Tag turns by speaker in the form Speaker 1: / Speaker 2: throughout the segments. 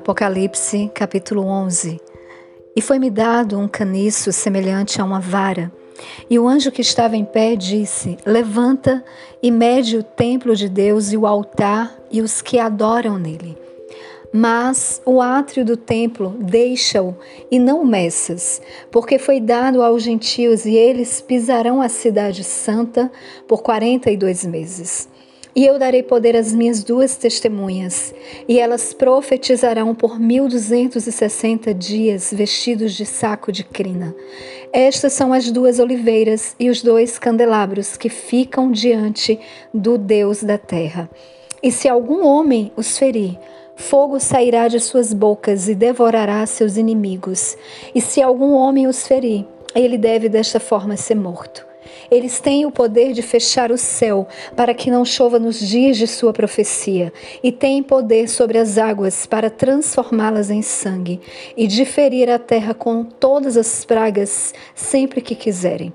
Speaker 1: Apocalipse, capítulo 11. E foi-me dado um caniço semelhante a uma vara. E o anjo que estava em pé disse: Levanta e mede o templo de Deus e o altar e os que adoram nele. Mas o átrio do templo deixa-o e não meças, porque foi dado aos gentios e eles pisarão a cidade santa por quarenta e dois meses. E eu darei poder às minhas duas testemunhas, e elas profetizarão por mil duzentos e sessenta dias, vestidos de saco de crina. Estas são as duas oliveiras e os dois candelabros que ficam diante do Deus da terra. E se algum homem os ferir, fogo sairá de suas bocas e devorará seus inimigos. E se algum homem os ferir, ele deve desta forma ser morto. Eles têm o poder de fechar o céu para que não chova nos dias de sua profecia, e têm poder sobre as águas para transformá-las em sangue, e de ferir a terra com todas as pragas sempre que quiserem.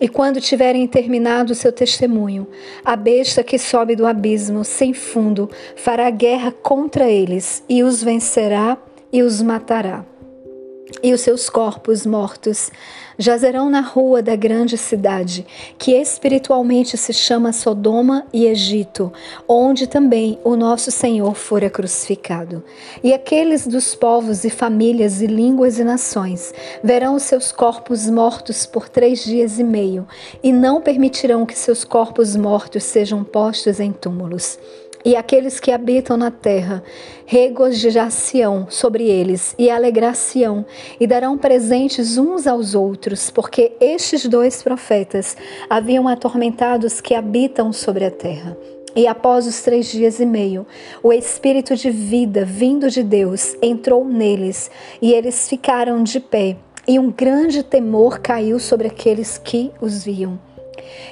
Speaker 1: E quando tiverem terminado seu testemunho, a besta que sobe do abismo sem fundo fará guerra contra eles e os vencerá e os matará e os seus corpos mortos jazerão na rua da grande cidade, que espiritualmente se chama Sodoma e Egito, onde também o nosso Senhor fora crucificado. E aqueles dos povos e famílias e línguas e nações verão os seus corpos mortos por três dias e meio, e não permitirão que seus corpos mortos sejam postos em túmulos e aqueles que habitam na terra regozijar-se-ão sobre eles e alegrar-se-ão e darão presentes uns aos outros, porque estes dois profetas haviam atormentado os que habitam sobre a terra. E após os três dias e meio, o Espírito de vida vindo de Deus entrou neles e eles ficaram de pé, e um grande temor caiu sobre aqueles que os viam.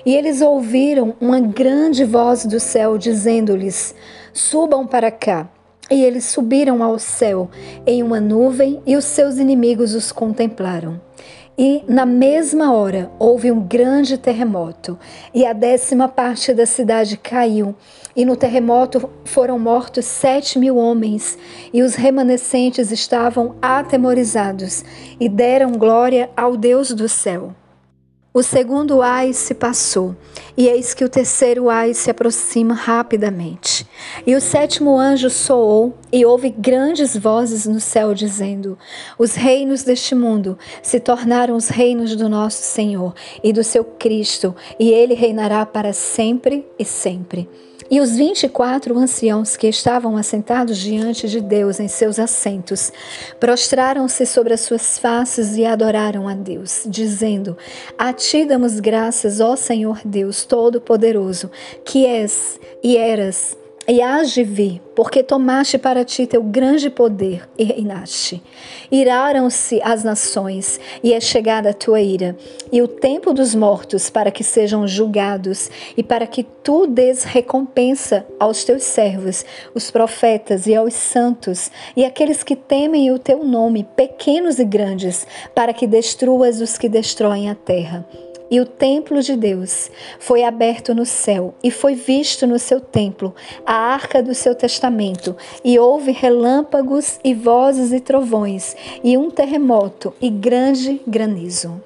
Speaker 1: E eles ouviram uma grande voz do céu dizendo-lhes: Subam para cá. E eles subiram ao céu em uma nuvem, e os seus inimigos os contemplaram. E na mesma hora houve um grande terremoto, e a décima parte da cidade caiu, e no terremoto foram mortos sete mil homens, e os remanescentes estavam atemorizados, e deram glória ao Deus do céu. O segundo ai se passou, e eis que o terceiro ai se aproxima rapidamente. E o sétimo anjo soou, e houve grandes vozes no céu dizendo: Os reinos deste mundo se tornaram os reinos do nosso Senhor e do seu Cristo, e ele reinará para sempre e sempre. E os vinte e quatro anciãos que estavam assentados diante de Deus em seus assentos, prostraram-se sobre as suas faces e adoraram a Deus, dizendo: A ti damos graças, ó Senhor Deus Todo-Poderoso, que és e eras e vir, porque tomaste para ti teu grande poder e reinaste. Iraram-se as nações, e é chegada a tua ira, e o tempo dos mortos para que sejam julgados, e para que tu des recompensa aos teus servos, os profetas e aos santos, e aqueles que temem o teu nome, pequenos e grandes, para que destruas os que destroem a terra e o templo de Deus foi aberto no céu, e foi visto no seu templo a arca do seu testamento, e houve relâmpagos e vozes e trovões, e um terremoto e grande granizo.